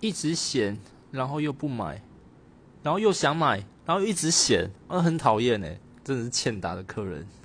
一直嫌，然后又不买，然后又想买，然后一直嫌，啊，很讨厌哎，真的是欠打的客人。